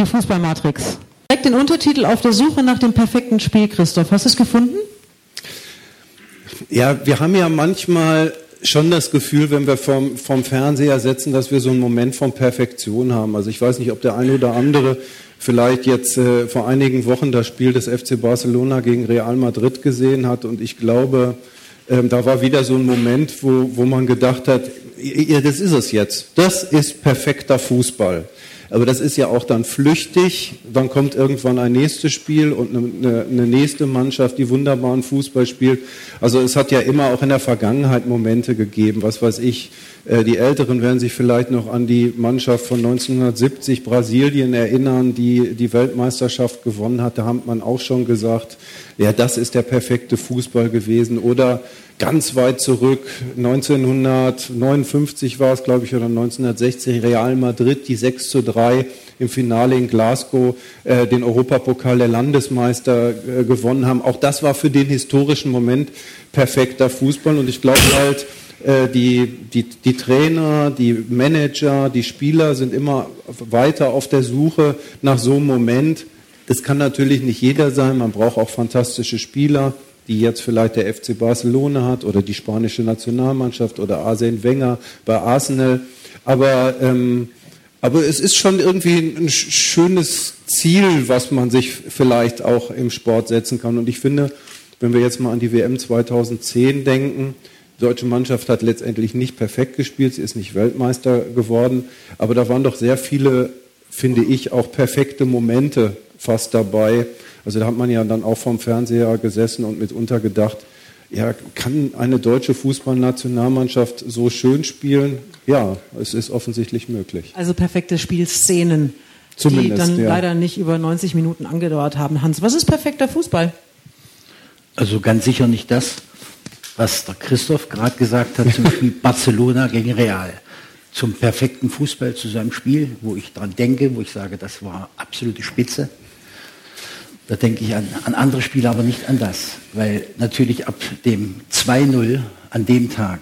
Die Fußballmatrix. Direkt den Untertitel auf der Suche nach dem perfekten Spiel, Christoph. Hast du es gefunden? Ja, wir haben ja manchmal schon das Gefühl, wenn wir vom, vom Fernseher setzen, dass wir so einen Moment von Perfektion haben. Also ich weiß nicht, ob der eine oder andere vielleicht jetzt äh, vor einigen Wochen das Spiel des FC Barcelona gegen Real Madrid gesehen hat. Und ich glaube, ähm, da war wieder so ein Moment, wo, wo man gedacht hat, ja, das ist es jetzt. Das ist perfekter Fußball. Aber das ist ja auch dann flüchtig. Dann kommt irgendwann ein nächstes Spiel und eine, eine, nächste Mannschaft, die wunderbaren Fußball spielt. Also es hat ja immer auch in der Vergangenheit Momente gegeben. Was weiß ich, äh, die Älteren werden sich vielleicht noch an die Mannschaft von 1970 Brasilien erinnern, die die Weltmeisterschaft gewonnen hat. Da hat man auch schon gesagt, ja, das ist der perfekte Fußball gewesen. Oder ganz weit zurück, 1959 war es, glaube ich, oder 1960, Real Madrid, die 6 zu 3 im Finale in Glasgow äh, den Europapokal der Landesmeister äh, gewonnen haben. Auch das war für den historischen Moment perfekter Fußball. Und ich glaube halt, äh, die, die, die Trainer, die Manager, die Spieler sind immer weiter auf der Suche nach so einem Moment. Das kann natürlich nicht jeder sein. Man braucht auch fantastische Spieler die jetzt vielleicht der FC Barcelona hat oder die spanische Nationalmannschaft oder Arsene Wenger bei Arsenal. Aber, ähm, aber es ist schon irgendwie ein schönes Ziel, was man sich vielleicht auch im Sport setzen kann. Und ich finde, wenn wir jetzt mal an die WM 2010 denken, die deutsche Mannschaft hat letztendlich nicht perfekt gespielt, sie ist nicht Weltmeister geworden, aber da waren doch sehr viele, finde ich, auch perfekte Momente fast dabei. Also da hat man ja dann auch vom Fernseher gesessen und mitunter gedacht, ja, kann eine deutsche Fußballnationalmannschaft so schön spielen? Ja, es ist offensichtlich möglich. Also perfekte Spielszenen, Zumindest, die dann ja. leider nicht über 90 Minuten angedauert haben. Hans, was ist perfekter Fußball? Also ganz sicher nicht das, was der Christoph gerade gesagt hat zum Spiel Barcelona gegen Real. Zum perfekten Fußball, zu seinem Spiel, wo ich dran denke, wo ich sage, das war absolute Spitze da denke ich an, an andere Spiele, aber nicht an das. Weil natürlich ab dem 2-0 an dem Tag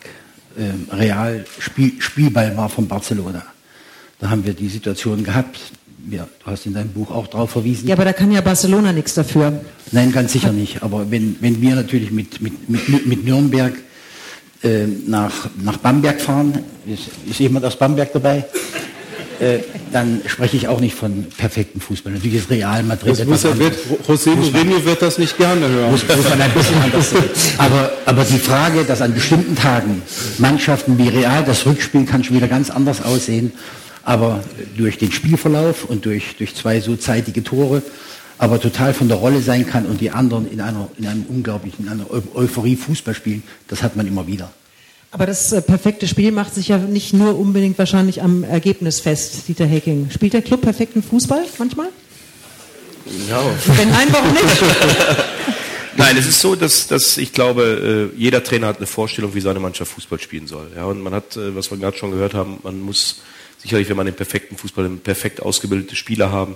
äh, Real Spiel, Spielball war von Barcelona. Da haben wir die Situation gehabt. Ja, du hast in deinem Buch auch darauf verwiesen. Ja, aber da kann ja Barcelona nichts dafür. Nein, ganz sicher nicht. Aber wenn, wenn wir natürlich mit, mit, mit, mit Nürnberg äh, nach, nach Bamberg fahren, ist, ist jemand aus Bamberg dabei? Äh, dann spreche ich auch nicht von perfektem Fußball. Natürlich ist Real Madrid das muss er, wird, José Mourinho wird das nicht gerne hören. Muss, muss man ein bisschen anders sehen. Aber, aber die Frage, dass an bestimmten Tagen Mannschaften wie Real, das Rückspiel kann schon wieder ganz anders aussehen, aber durch den Spielverlauf und durch, durch zwei so zeitige Tore, aber total von der Rolle sein kann und die anderen in einer, in einem unglaublichen, in einer Euphorie Fußball spielen, das hat man immer wieder. Aber das äh, perfekte Spiel macht sich ja nicht nur unbedingt wahrscheinlich am Ergebnis fest, Dieter Hecking. Spielt der Club perfekten Fußball manchmal? Ja. Wenn nein, warum nicht? Nein, es ist so, dass, dass ich glaube, äh, jeder Trainer hat eine Vorstellung, wie seine Mannschaft Fußball spielen soll. Ja, und man hat, äh, was wir gerade schon gehört haben, man muss sicherlich, wenn man den perfekten Fußball, einen perfekt ausgebildete Spieler haben.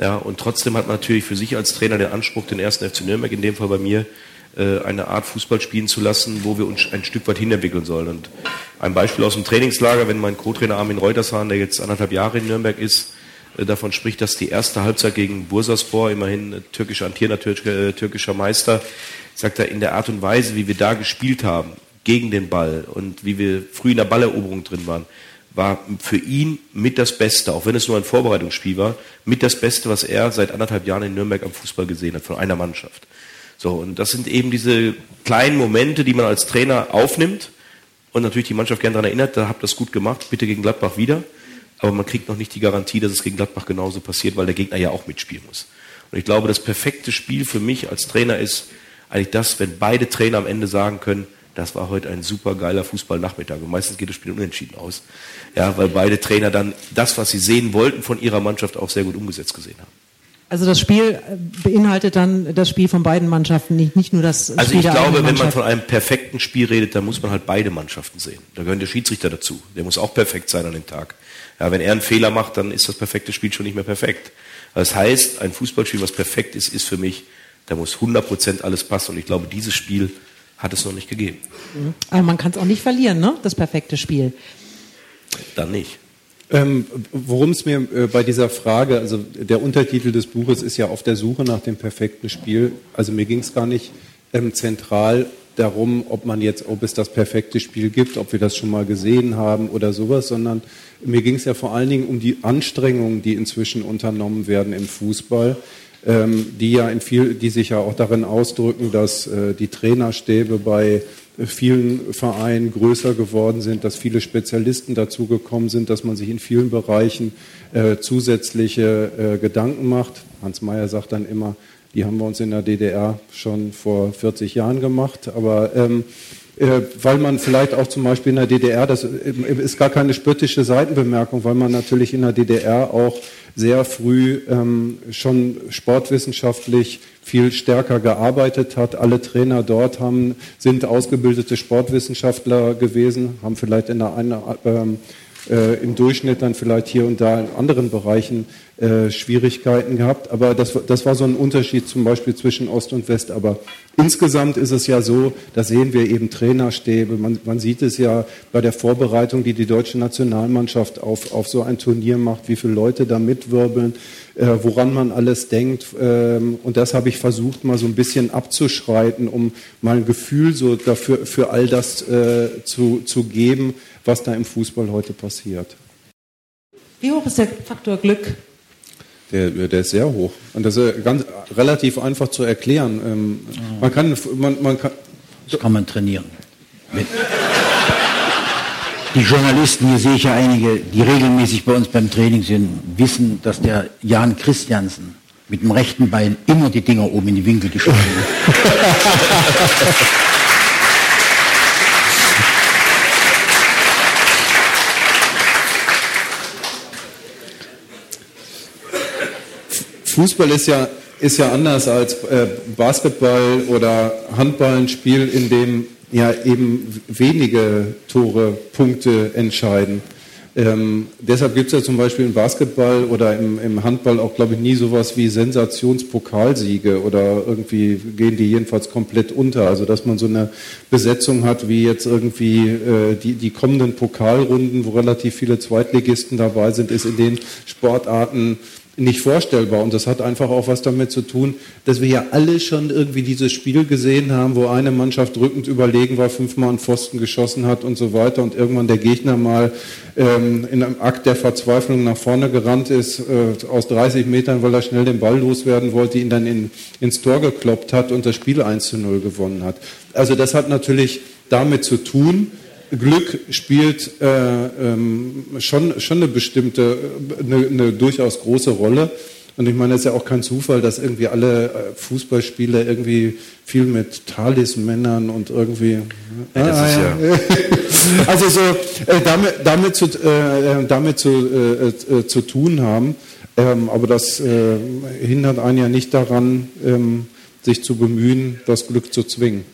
Ja, und trotzdem hat man natürlich für sich als Trainer den Anspruch, den ersten FC Nürnberg, in dem Fall bei mir, äh, eine Art Fußball spielen zu lassen, wo wir uns ein Stück weit hinentwickeln sollen. Und ein Beispiel aus dem Trainingslager, wenn mein Co-Trainer Armin Reutershahn, der jetzt anderthalb Jahre in Nürnberg ist, äh, davon spricht, dass die erste Halbzeit gegen Bursaspor, immerhin türkischer amtierender äh, türkischer Meister, sagt er, in der Art und Weise, wie wir da gespielt haben, gegen den Ball und wie wir früh in der Balleroberung drin waren, war für ihn mit das Beste, auch wenn es nur ein Vorbereitungsspiel war, mit das Beste, was er seit anderthalb Jahren in Nürnberg am Fußball gesehen hat, von einer Mannschaft. So, und das sind eben diese kleinen Momente, die man als Trainer aufnimmt und natürlich die Mannschaft gerne daran erinnert, da habt ihr das gut gemacht, bitte gegen Gladbach wieder. Aber man kriegt noch nicht die Garantie, dass es gegen Gladbach genauso passiert, weil der Gegner ja auch mitspielen muss. Und ich glaube, das perfekte Spiel für mich als Trainer ist eigentlich das, wenn beide Trainer am Ende sagen können, das war heute ein super geiler Fußballnachmittag. Und meistens geht das Spiel unentschieden aus. Ja, weil beide Trainer dann das, was sie sehen wollten, von ihrer Mannschaft auch sehr gut umgesetzt gesehen haben. Also das Spiel äh, beinhaltet dann das Spiel von beiden Mannschaften, nicht, nicht nur das also Spiel Also ich glaube, wenn man von einem perfekten Spiel redet, dann muss man halt beide Mannschaften sehen. Da gehören der Schiedsrichter dazu. Der muss auch perfekt sein an dem Tag. Ja, wenn er einen Fehler macht, dann ist das perfekte Spiel schon nicht mehr perfekt. Das heißt, ein Fußballspiel, was perfekt ist, ist für mich, da muss 100% alles passen. Und ich glaube, dieses Spiel hat es noch nicht gegeben. Aber man kann es auch nicht verlieren, ne? Das perfekte Spiel. Dann nicht. Ähm, Worum es mir äh, bei dieser Frage, also der Untertitel des Buches ist ja auf der Suche nach dem perfekten Spiel. Also mir ging es gar nicht ähm, zentral darum, ob man jetzt, ob es das perfekte Spiel gibt, ob wir das schon mal gesehen haben oder sowas, sondern mir ging es ja vor allen Dingen um die Anstrengungen, die inzwischen unternommen werden im Fußball, ähm, die ja in viel, die sich ja auch darin ausdrücken, dass äh, die Trainerstäbe bei vielen Vereinen größer geworden sind, dass viele Spezialisten dazugekommen sind, dass man sich in vielen Bereichen äh, zusätzliche äh, Gedanken macht. Hans Mayer sagt dann immer, die haben wir uns in der DDR schon vor 40 Jahren gemacht, aber ähm, äh, weil man vielleicht auch zum Beispiel in der DDR, das ist gar keine spöttische Seitenbemerkung, weil man natürlich in der DDR auch sehr früh ähm, schon sportwissenschaftlich viel stärker gearbeitet hat. Alle Trainer dort haben, sind ausgebildete Sportwissenschaftler gewesen, haben vielleicht in der einen, ähm, äh, im Durchschnitt dann vielleicht hier und da in anderen Bereichen äh, Schwierigkeiten gehabt. Aber das, das war so ein Unterschied zum Beispiel zwischen Ost und West. Aber insgesamt ist es ja so, da sehen wir eben Trainerstäbe. Man, man sieht es ja bei der Vorbereitung, die die deutsche Nationalmannschaft auf, auf so ein Turnier macht, wie viele Leute da mitwirbeln, woran man alles denkt. Ähm, und das habe ich versucht, mal so ein bisschen abzuschreiten, um mal ein Gefühl so dafür, für all das äh, zu, zu geben, was da im Fußball heute passiert. Wie hoch ist der Faktor Glück der, der ist sehr hoch. Und das ist ganz relativ einfach zu erklären. Ähm, man kann, man, man kann. Das kann man trainieren. Die Journalisten, hier sehe ich ja einige, die regelmäßig bei uns beim Training sind, wissen, dass der Jan Christiansen mit dem rechten Bein immer die Dinger oben in die Winkel geschlagen hat. Fußball ist ja, ist ja anders als äh, Basketball oder Handball, ein Spiel, in dem ja eben wenige Tore, Punkte entscheiden. Ähm, deshalb gibt es ja zum Beispiel im Basketball oder im, im Handball auch, glaube ich, nie sowas wie Sensationspokalsiege oder irgendwie gehen die jedenfalls komplett unter. Also dass man so eine Besetzung hat wie jetzt irgendwie äh, die, die kommenden Pokalrunden, wo relativ viele Zweitligisten dabei sind, ist in den Sportarten nicht vorstellbar. Und das hat einfach auch was damit zu tun, dass wir ja alle schon irgendwie dieses Spiel gesehen haben, wo eine Mannschaft drückend überlegen war, fünfmal an Pfosten geschossen hat und so weiter und irgendwann der Gegner mal ähm, in einem Akt der Verzweiflung nach vorne gerannt ist, äh, aus 30 Metern, weil er schnell den Ball loswerden wollte, ihn dann in, ins Tor gekloppt hat und das Spiel 1 zu 0 gewonnen hat. Also das hat natürlich damit zu tun, Glück spielt äh, ähm, schon, schon eine bestimmte, eine, eine, durchaus große Rolle. Und ich meine, es ist ja auch kein Zufall, dass irgendwie alle äh, Fußballspieler irgendwie viel mit Talismännern und irgendwie. Ja, das ah, ist ja. also so äh, damit, damit, zu, äh, damit zu, äh, äh, zu tun haben. Ähm, aber das hindert einen ja nicht daran, ähm, sich zu bemühen, das Glück zu zwingen.